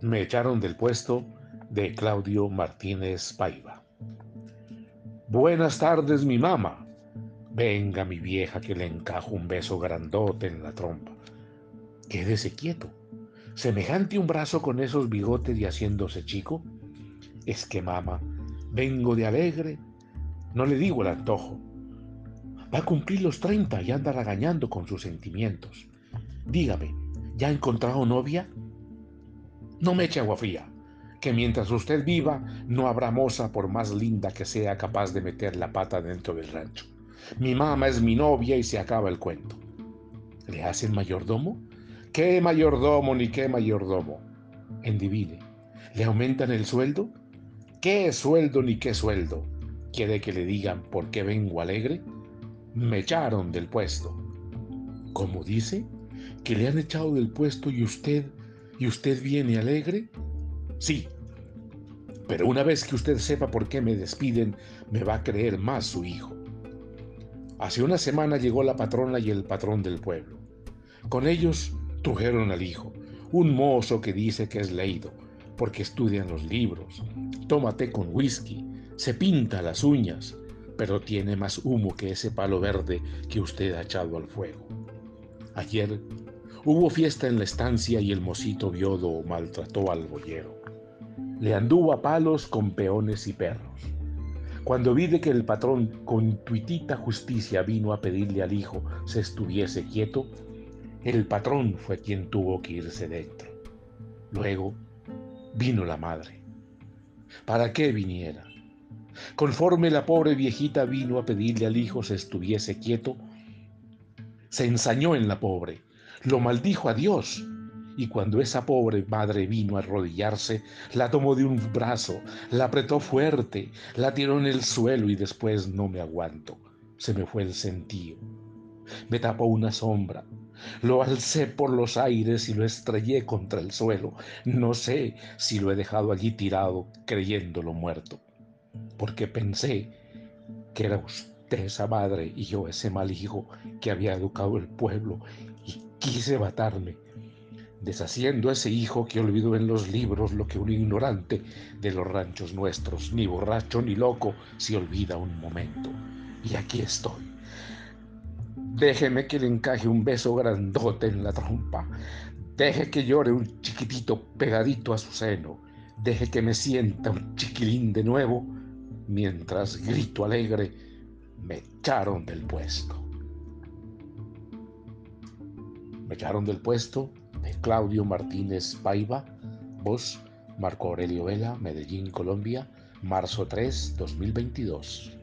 Me echaron del puesto de Claudio Martínez Paiva. Buenas tardes, mi mamá. Venga, mi vieja, que le encajo un beso grandote en la trompa. Quédese quieto. Semejante un brazo con esos bigotes y haciéndose chico. Es que, mamá, vengo de alegre. No le digo el antojo. Va a cumplir los 30 y anda regañando con sus sentimientos. Dígame, ¿ya ha encontrado novia? No me eche agua fría, que mientras usted viva no habrá moza por más linda que sea capaz de meter la pata dentro del rancho. Mi mamá es mi novia y se acaba el cuento. ¿Le hacen mayordomo? ¿Qué mayordomo ni qué mayordomo? Endivine. ¿Le aumentan el sueldo? ¿Qué sueldo ni qué sueldo? ¿Quiere que le digan por qué vengo alegre? Me echaron del puesto. ¿Cómo dice? ¿Que le han echado del puesto y usted ¿Y usted viene alegre? Sí. Pero una vez que usted sepa por qué me despiden, me va a creer más su hijo. Hace una semana llegó la patrona y el patrón del pueblo. Con ellos trujeron al hijo, un mozo que dice que es leído, porque estudia los libros, toma té con whisky, se pinta las uñas, pero tiene más humo que ese palo verde que usted ha echado al fuego. Ayer Hubo fiesta en la estancia y el mocito viodo maltrató al boyero. Le anduvo a palos con peones y perros. Cuando vi de que el patrón con tuitita justicia vino a pedirle al hijo se estuviese quieto, el patrón fue quien tuvo que irse dentro. Luego vino la madre. ¿Para qué viniera? Conforme la pobre viejita vino a pedirle al hijo se estuviese quieto, se ensañó en la pobre lo maldijo a Dios. Y cuando esa pobre madre vino a arrodillarse, la tomó de un brazo, la apretó fuerte, la tiró en el suelo y después no me aguanto. Se me fue el sentido. Me tapó una sombra. Lo alcé por los aires y lo estrellé contra el suelo. No sé si lo he dejado allí tirado creyéndolo muerto, porque pensé que era usted esa madre y yo ese mal hijo que había educado el pueblo y quise matarme, deshaciendo a ese hijo que olvidó en los libros lo que un ignorante de los ranchos nuestros, ni borracho ni loco, se olvida un momento. Y aquí estoy. Déjeme que le encaje un beso grandote en la trompa. Deje que llore un chiquitito pegadito a su seno. Deje que me sienta un chiquilín de nuevo, mientras grito alegre, me echaron del puesto. Me echaron del puesto de Claudio Martínez Paiva, voz Marco Aurelio Vela, Medellín, Colombia, marzo 3, 2022.